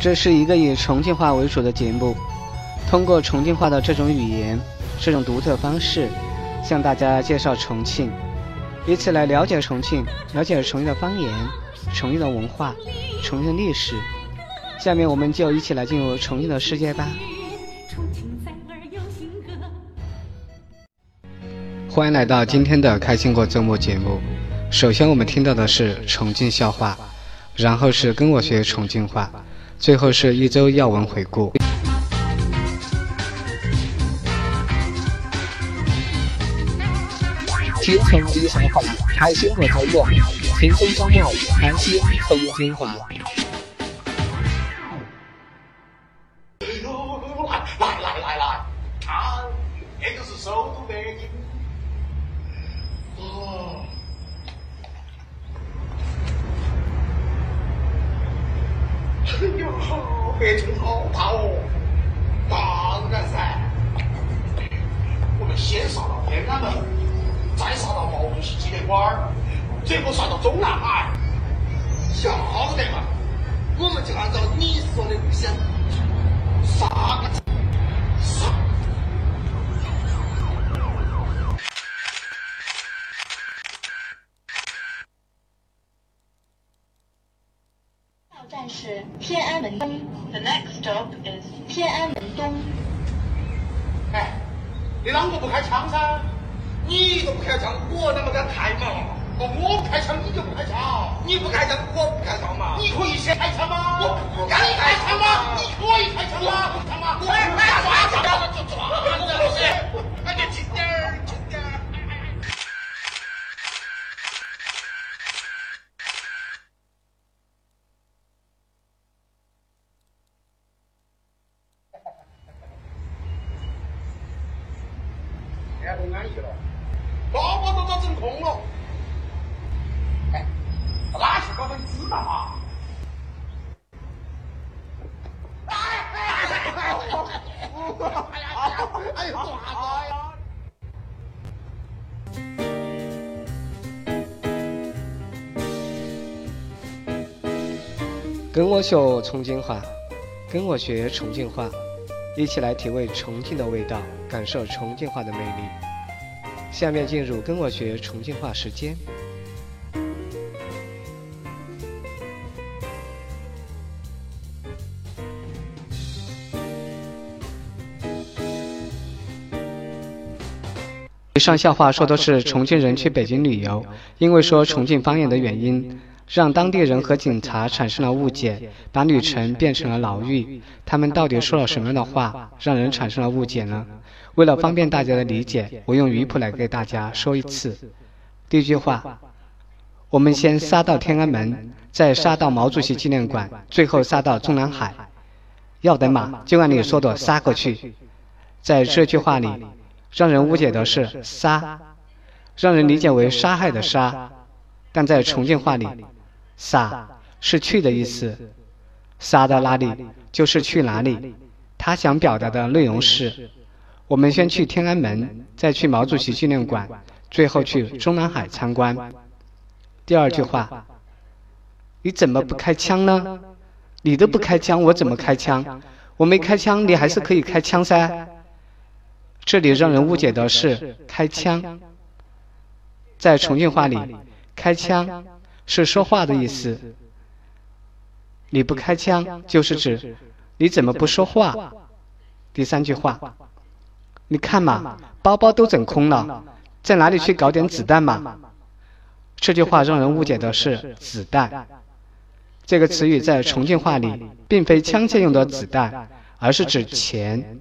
这是一个以重庆话为主的节目，通过重庆话的这种语言、这种独特方式，向大家介绍重庆，以此来了解重庆，了解重庆的方言、重庆的文化、重庆的历史。下面我们就一起来进入重庆的世界吧。欢迎来到今天的开心过周末节目。首先我们听到的是重庆笑话，然后是跟我学重庆话。最后是一周要闻回顾。听重庆说话，开心过周末，轻松周末，开心重庆话。最后杀到中南海。晓得嘛？我们就按照你说的路线，杀个杀！到站是天安门东，The next stop is 天安门东。哎，你啷个不开枪噻？你都不开枪，我怎么敢开嘛？哦，我不开枪，你就不开枪。你不开枪，我不开枪嘛？你可以先开枪吗？我不敢开枪吗？你可以跟我学重庆话，跟我学重庆话，一起来体味重庆的味道，感受重庆话的魅力。下面进入跟我学重庆话时间。以上笑话说的是重庆人去北京旅游，因为说重庆方言的原因，让当地人和警察产生了误解，把旅程变成了牢狱。他们到底说了什么样的话，让人产生了误解呢？为了方便大家的理解，我用语谱来给大家说一次。第一句话，我们先杀到天安门，再杀到毛主席纪念馆，最后杀到中南海。要得嘛，就按你说的杀过去。在这句话里。让人误解的是“杀”，让人理解为杀害的“杀”，但在重庆话里，“杀”是去的意思，“杀到哪里就是去哪里。”他想表达的内容是：我们先去天安门，再去毛主席纪念馆，最后去中南海参观。第二句话，你怎么不开枪呢？你都不开枪，我怎么开枪？我没开枪，你还是可以开枪噻。这里让人误解的是“开枪”。在重庆话里，“开枪”是说话的意思。你不开枪，就是指你怎么不说话。第三句话，你看嘛，包包都整空了，在哪里去搞点子弹嘛？这句话让人误解的是“子弹”。这个词语在重庆话里，并非枪械用的子弹，而是指钱。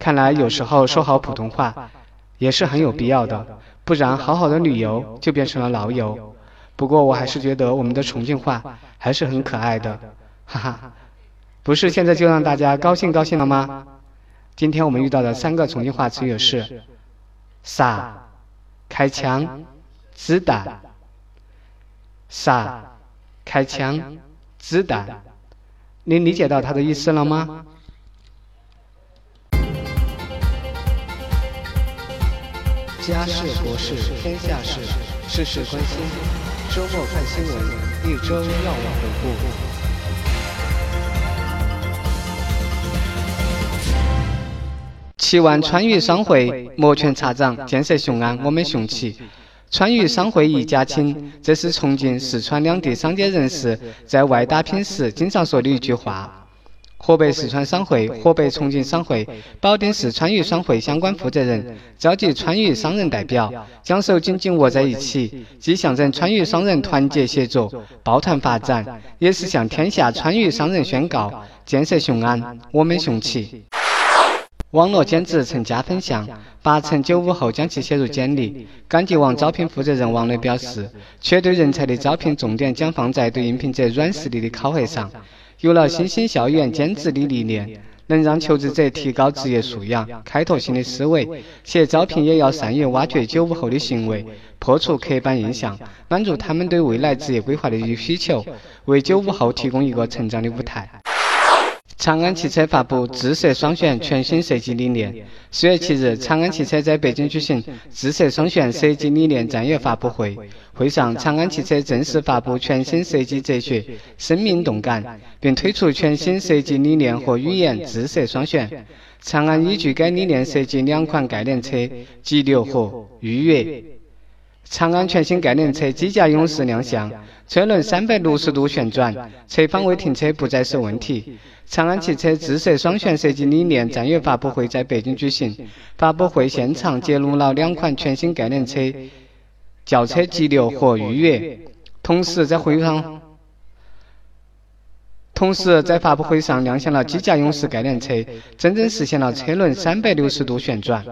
看来有时候说好普通话也是很有必要的，不然好好的旅游就变成了老游。不过我还是觉得我们的重庆话还是很可爱的，哈哈。不是现在就让大家高兴高兴了吗？今天我们遇到的三个重庆话词语是“杀”、“开枪”、“子弹”。杀、开枪、子弹，您理解到它的意思了吗？家事国事天下事，事事关心。周末看新闻，一周要闻回顾。七万川渝商会摩拳擦掌，建设雄安，我们雄起。川渝商会一家亲，这是重庆、四川两地商界人士在外打拼时经常说的一句话。河北四川商会、河北重庆商会、保定市川渝商会相关负责人召集川渝商人代表，将手紧紧握在一起，既象征川渝商人团结协作、抱团发展，也是向天下川渝商人宣告：建设雄安，我们雄起。网络兼职成加分项，八成九五后将其写入简历。赶集网招聘负责人王磊表示，缺对人才的招聘重点将放在对应聘者软实力的考核上。有了新兴校园兼职的理念，能让求职者提高职业素养、开拓新的思维。且招聘也要善于挖掘九五后的行为，破除刻板印象，满足他们对未来职业规划的需求，为九五后提供一个成长的舞台。长安汽车发布智色双旋全新设计理念。四月七日，长安汽车在北京举行智色双旋设计理念战略发布会。会上，长安汽车正式发布全新设计哲学，生命动感，并推出全新设计理念和语言智色双旋。长安依据该理念设计两款概念车：激流和愉悦。长安全新概念车机甲勇士亮相，车轮三百六十度旋转，侧方位停车不再是问题。长安汽车智色双旋设计理念战略发布会在北京举行。发布会现场揭露了两款全新概念车轿车激流和御悦。同时在会上，同时在发布会上亮相了机甲勇士概念车，真正实现了车轮三百六十度旋转。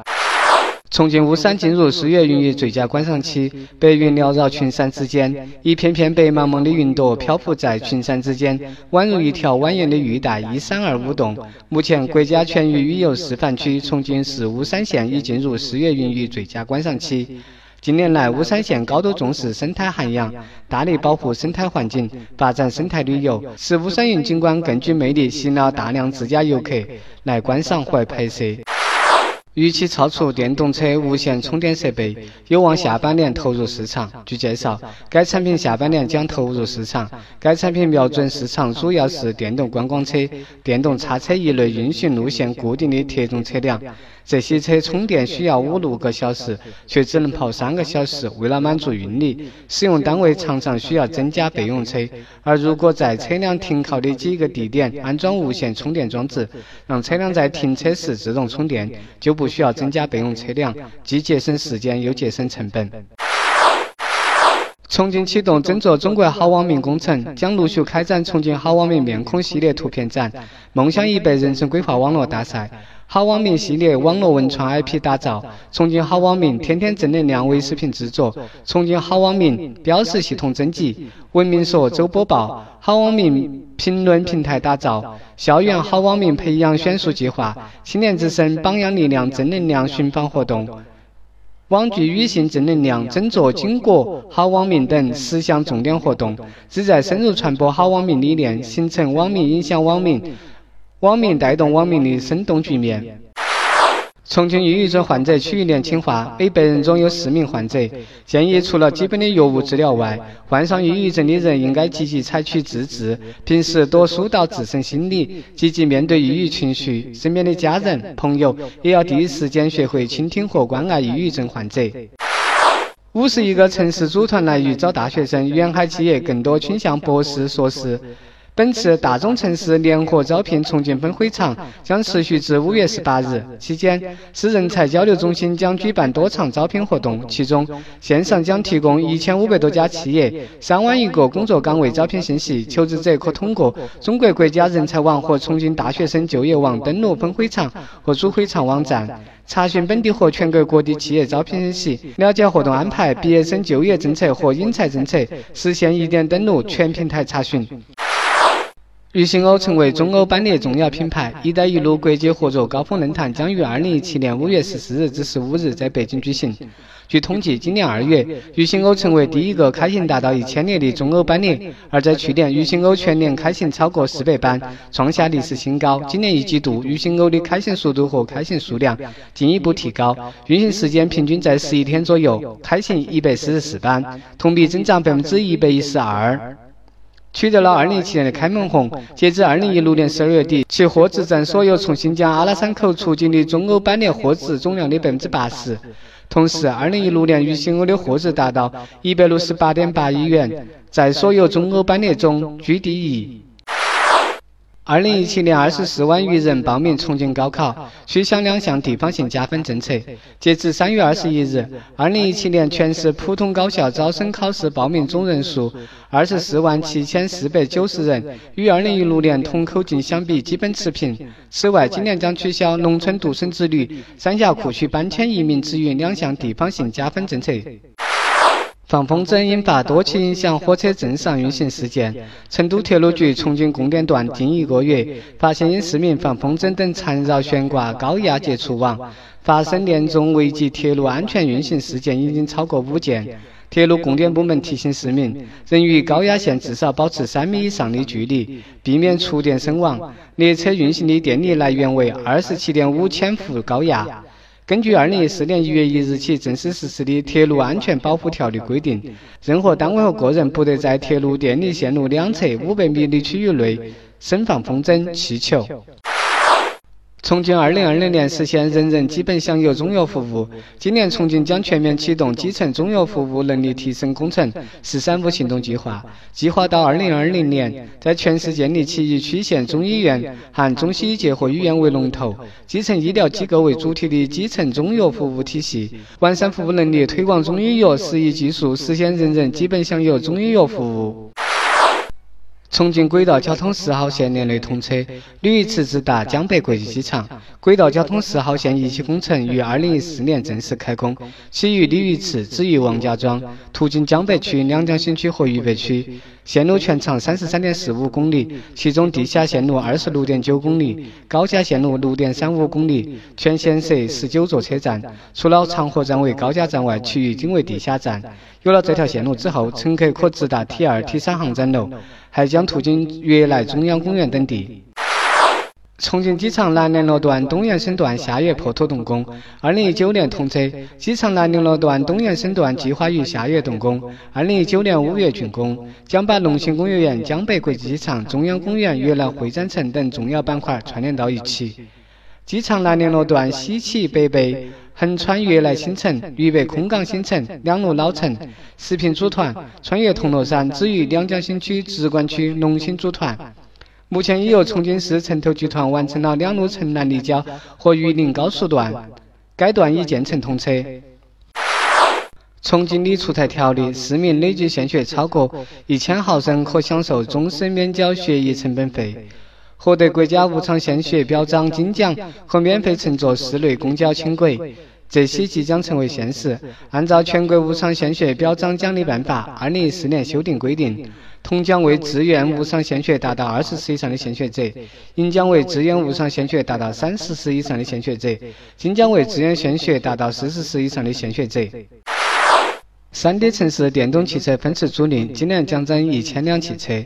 重庆巫山进入四月云雨最佳观赏期，白云缭绕群山之间，一片片白茫茫的云朵漂浮在群山之间，宛如一条蜿蜒的玉带，依山而舞动。目前，国家全域旅游示范区重庆市巫山县已进入四月云雨最佳观赏期。近年来，巫山县高度重视生态涵养，大力保护生态环境，发展生态旅游，使巫山云景观更具魅力，吸引了大量自驾游客来观赏或拍摄。预期超出电动车无线充电设备，有望下半年投入市场。据介绍，该产品下半年将投入市场。该产品瞄准市场主要是电动观光车、电动叉车一类运行路线固定的特种车辆。这些车充电需要五六个小时，却只能跑三个小时。为了满足运力，使用单位常常需要增加备用车。而如果在车辆停靠的几个地点安装无线充电装置，让车辆在停车时自动充电，就不需要增加备用车辆，既节省时间又节省成本。重庆启动争做中国好网民工程，将陆续开展重庆好网民面孔系列图片展、梦想一百人生规划网络大赛、好网民系列网络文创 IP 打造、重庆好网民天天正能量微视频制作、重庆好网民标识系统征集、文明说周播报、好网民评论平台打造、校园好网民培养选树计划、青年之声榜样力量正能量寻访活动。网剧女性正能量争做巾帼好网民等十项重点活动，旨在深入传播好网民理念，形成网民影响网民、网民带动网民的生动局面。重庆抑郁症患者区域年轻化，每百人中有四名患者。建议除了基本的药物治疗外，患上抑郁症的人应该积极采取自治，平时多疏导自身心理，积极面对抑郁情绪。身边的家人、朋友也要第一时间学会倾听和关爱抑郁症患者。五十一个城市组团来渝招大学生，沿海企业更多倾向博士、硕士。本次大中城市联合招聘重庆分会场将持续至五月十八日，期间市人才交流中心将举办多场招聘活动，其中线上将提供一千五百多家企业、三万余个工作岗位招聘信息，求职者可通过中国国家人才网和重庆大学生就业网登录分会场和主会场网站，查询本地和全国各地企业招聘信息，了解活动安排、毕业生就业政策和引才政策，实现一点登录全平台查询。渝新欧成为中欧班列重要品牌，“一带一路”国际合作高峰论坛将于二零一七年五月十四日至十五日在北京举行。据统计，今年二月，渝新欧成为第一个开行达到一千列的中欧班列。而在去年，渝新欧全年开行超过四百班，创下历史新高。今年一季度，渝新欧的开行速度和开行数量进一步提高，运行时间平均在十一天左右，开行一百四十四班，同比增长百分之一百一十二。取得了2017年的开门红。截至2016年12月底，其货值占所有从新疆阿拉山口出境的中欧班列货值总量的百分之八十。同时，2016年与新欧的货值达到168.8亿元，在所有中欧班列中居第一。二零一七年，二十四万余人报名重庆高考，取消两项地方性加分政策。截至三月二十一日，二零一七年全市普通高校招生考试报名总人数二十四万七千四百九十人，与二零一六年同口径相比基本持平。此外，今年将取消农村独生子女、三峡库区搬迁移民子女两项地方性加分政策。放风筝引发多起影响火车正常运行事件。成都铁路局重庆供电段近一个月，发现因市民放风筝等缠绕悬挂高压接触网，发生严重危及铁路安全运行事件已经超过五件。铁路供电部门提醒市民，人与高压线至少保持三米以上的距离，避免触电身亡。列车运行的电力来源为二十七点五千伏高压。根据二零一四年一月一日起正式实施的《铁路安全保护条例》规定，任何单位和个人不得在铁路电力线路两侧五百米的区域内升放风筝、气球。重庆二零二零年实现人人基本享有中药服务。今年，重庆将全面启动基层中药服务能力提升工程“十三五”行动计划。计划到二零二零年，在全市建立起以区县中医院含中西医结合医院为龙头、基层医疗机构为主体的基层中药服务体系，完善服务能力，推广中医药适宜技术，实现人人基本享有中医药服务。重庆轨道交通十号线年内通车，鲤鱼池直达江北国际机场。轨道交通十号线一期工程于二零一四年正式开工，起于鲤鱼池，止于王家庄，途经江北区、两江新区和渝北区。线路全长三十三点四五公里，其中地下线路二十六点九公里，高架线路六点三五公里。全线设十九座车站，除了长河站为高架站外，其余均为地下站。有了这条线路之后，乘客可直达 T 二、T 三航站楼。还将途经悦来中央公园等地。重庆机场南联络段东延伸段下月破土动工，二零一九年通车。机场南联络段东延伸段计划于下月动工，二零一九年五月竣工，将把龙兴工业园、江北国际机场、中央公园、悦来会展城等重要板块串联到一起。机场南联络段西起北碚。横穿悦来新城、渝北空港新城两路老城，食品组团穿越铜锣山，止于两江新区直管区龙兴组团。目前已由重庆市城投集团完成了两路城南立交和榆林高速段，该段已建成通车。重庆拟出台条例，市民累计献血超过一千毫升可享受终身免缴血液成本费。获得国家无偿献血表彰金奖和免费乘坐市内公交轻轨，这些即将成为现实。按照《全国无偿献血表彰奖励办法》二零一四年修订规定，铜奖为自愿无偿献血达到二十次以上的献血者，银奖为自愿无偿献血达到三十次以上的献血者，金奖为自愿献血达到四十次以上的献血者。三 D 城市电动汽车分时租赁今年将增一千辆汽车。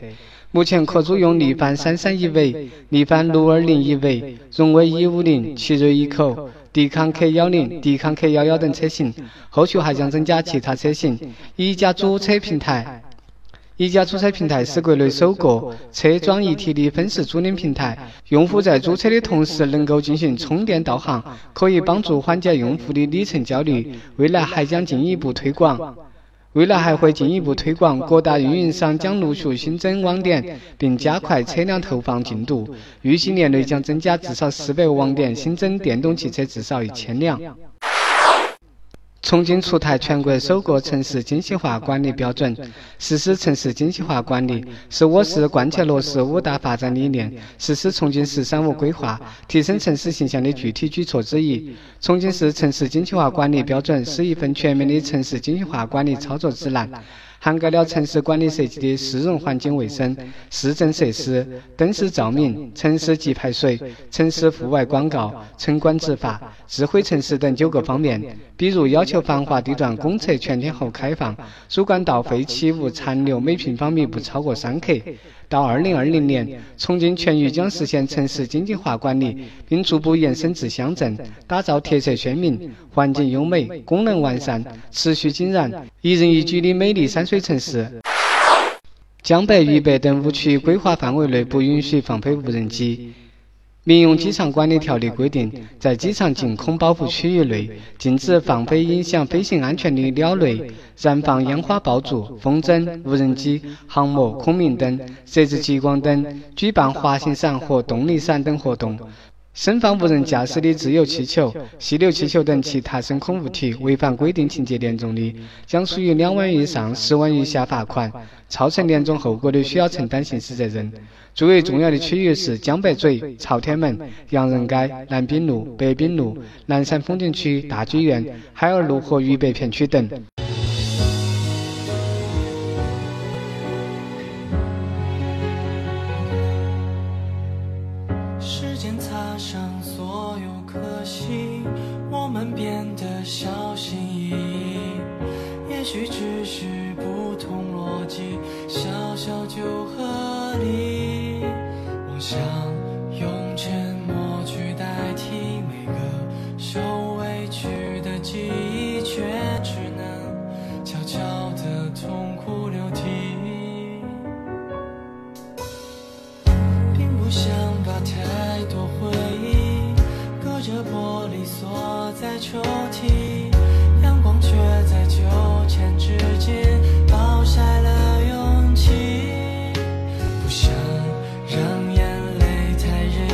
目前可租用力帆三三一 V、力帆六二零一 V、荣威 E 五零、奇瑞 eco、迪康 K 幺零、迪康 K 幺幺等车型，后续还将增加其他车型。一家租车平台，一家租车平台是国内首个车桩一体的分时租赁平台。用户在租车的同时能够进行充电导航，可以帮助缓解用户的里程焦虑。未来还将进一步推广。未来还会进一步推广，各大运营商将陆续新增网点，并加快车辆投放进度。预计年内将增加至少四百个网点，新增电动汽车至少一千辆。重庆出台全国首个城市精细化管理标准，实施城市精细化管理是我市贯彻落实五大发展理念、实施重庆“市三五”规划、提升城市形象的具体举措之一。重庆市城市精细化管理标准是一份全面的城市精细化管理操作指南。涵盖了城市管理设计的市容环境卫生、市政设施、灯饰照明、城市及排水、城市户外广告、城管执法、智慧城市等九个方面。比如，要求繁华地段公厕全天候开放，主管道废弃物残留每平方米不超过三克。到二零二零年，重庆全域将实现城市经济化管理，并逐步延伸至乡镇，打造特色鲜明、环境优美、功能完善、持续井然、一人一居的美丽山水城市。江北、渝北等五区规划范围内不允许放飞无人机。民用机场管理条例规定，在机场净空保护区域内，禁止放飞影响飞行安全的鸟类、燃放烟花爆竹、风筝、无人机、航模、孔明灯、设置激光灯、举办滑行伞和动力伞等活动。升放无人驾驶的自由气球、气流气球等其他升空物体，违反规定情节严重的，将属于两万元以上十万元以下罚款；造成严重后果的，需要承担刑事责任。最为重要的区域是江北嘴、朝天门、洋人街、南滨路、北滨路、南山风景区、大剧院、海尔路和渝北片区等。许只是不同逻辑，小小就合理。妄想。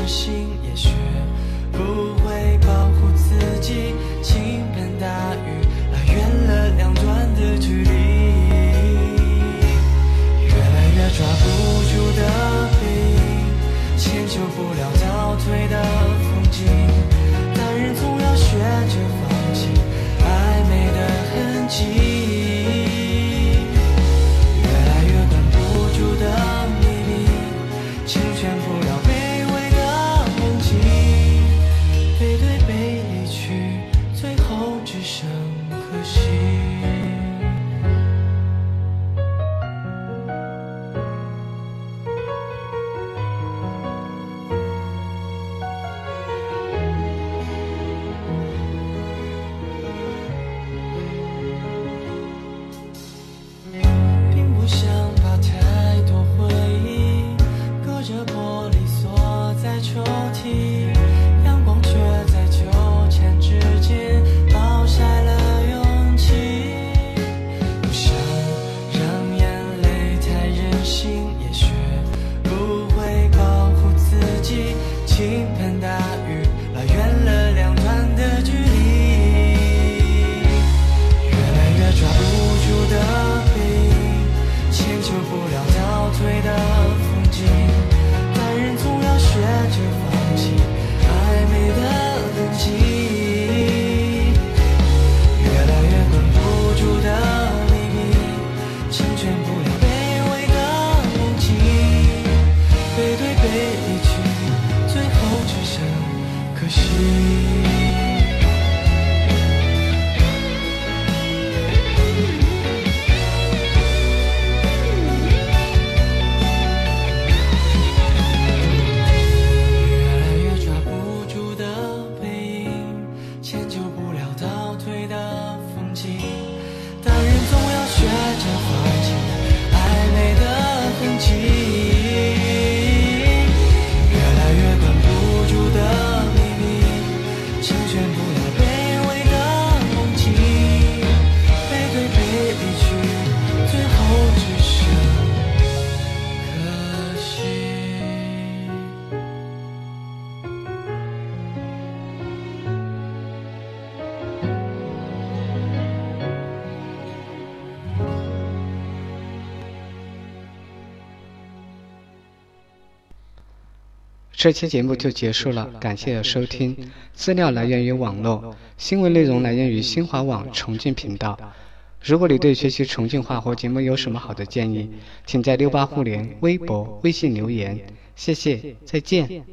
she 这期节目就结束了，感谢收听。资料来源于网络，新闻内容来源于新华网重庆频道。如果你对学习重庆话或节目有什么好的建议，请在六八互联微博、微信留言。谢谢，再见。